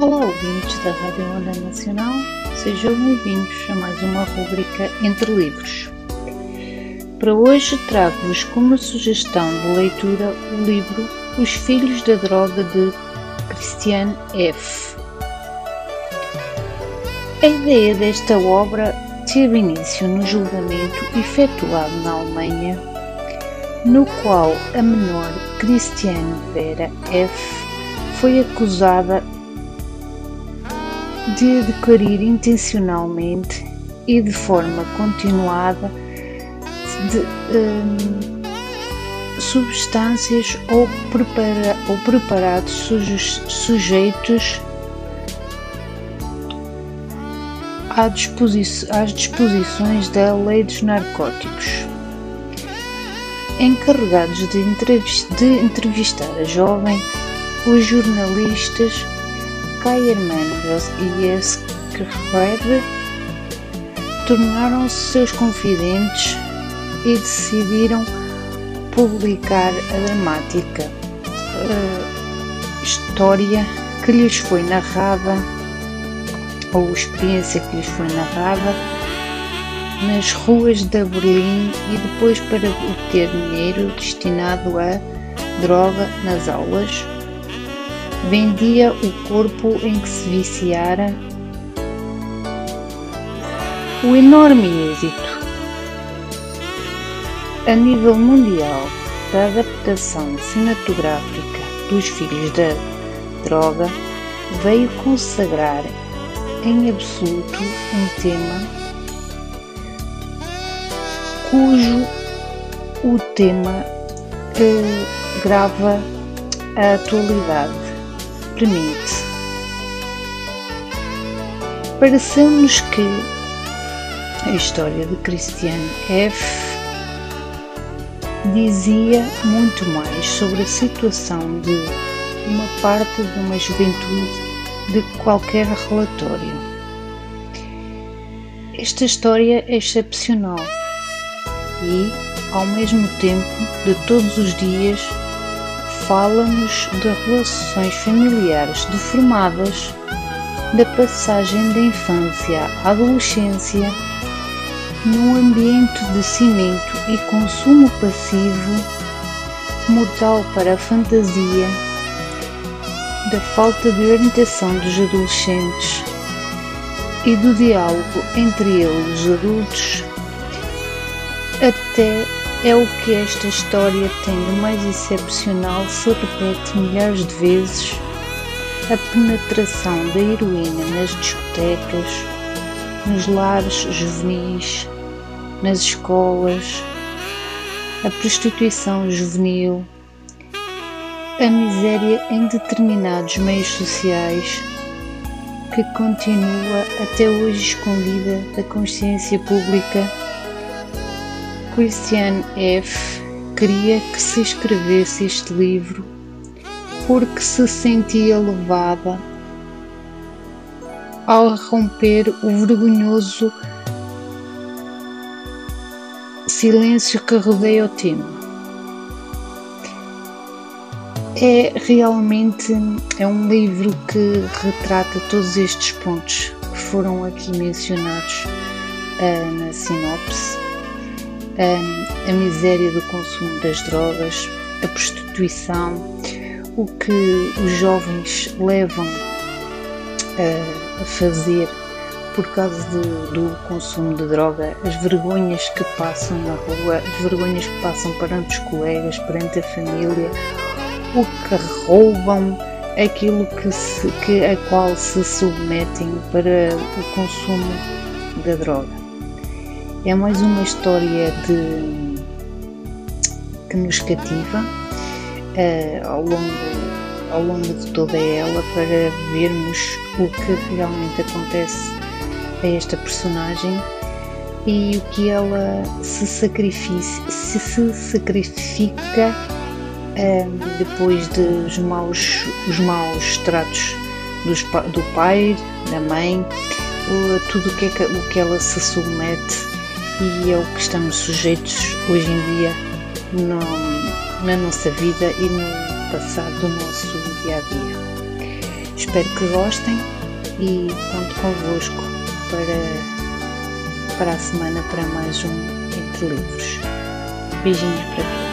Olá, ouvintes da Rádio Onda Nacional, sejam bem-vindos a mais uma rubrica Entre Livros. Para hoje trago-vos como sugestão de leitura o livro Os Filhos da Droga de Christian F. A ideia desta obra teve início no julgamento efetuado na Alemanha, no qual a menor Christiane Vera F foi acusada de adquirir intencionalmente e de forma continuada de um, substâncias ou, prepara, ou preparados sujeitos às disposições da lei dos narcóticos. Encarregados de, de entrevistar a jovem, os jornalistas Kayerman e Esquerre tornaram-se seus confidentes e decidiram publicar a dramática uh, história que lhes foi narrada ou experiência que lhes foi narrada nas ruas de Berlim e depois para obter dinheiro destinado a droga nas aulas vendia o corpo em que se viciara. O enorme êxito a nível mundial da adaptação cinematográfica dos Filhos da Droga veio consagrar em absoluto um tema cujo o tema eh, grava a atualidade permite. Pareceu-nos que a história de Christian F. dizia muito mais sobre a situação de uma parte de uma juventude de qualquer relatório. Esta história é excepcional e, ao mesmo tempo, de todos os dias, fala-nos de relações familiares deformadas, da passagem da infância à adolescência, num ambiente de cimento e consumo passivo, mortal para a fantasia, da falta de orientação dos adolescentes e do diálogo entre eles, os adultos, até é o que esta história tem de mais excepcional se repete milhares de vezes. A penetração da heroína nas discotecas, nos lares juvenis, nas escolas, a prostituição juvenil, a miséria em determinados meios sociais que continua até hoje escondida da consciência pública Christiane F. queria que se escrevesse este livro porque se sentia levada ao romper o vergonhoso silêncio que rodeia o tema. É realmente é um livro que retrata todos estes pontos que foram aqui mencionados uh, na sinopse a, a miséria do consumo das drogas, a prostituição, o que os jovens levam a, a fazer por causa de, do consumo de droga, as vergonhas que passam na rua, as vergonhas que passam perante os colegas, perante a família, o que roubam, aquilo que, se, que a qual se submetem para o consumo da droga. É mais uma história de, que nos cativa uh, ao, longo, ao longo de toda ela para vermos o que realmente acontece a esta personagem e o que ela se sacrifica, se, se sacrifica uh, depois dos maus, os maus tratos dos, do pai, da mãe, tudo o que, é que, o que ela se submete e é o que estamos sujeitos hoje em dia no, na nossa vida e no passado do nosso dia a dia. Espero que gostem e conto convosco para, para a semana para mais um Entre Livros. Beijinhos para todos.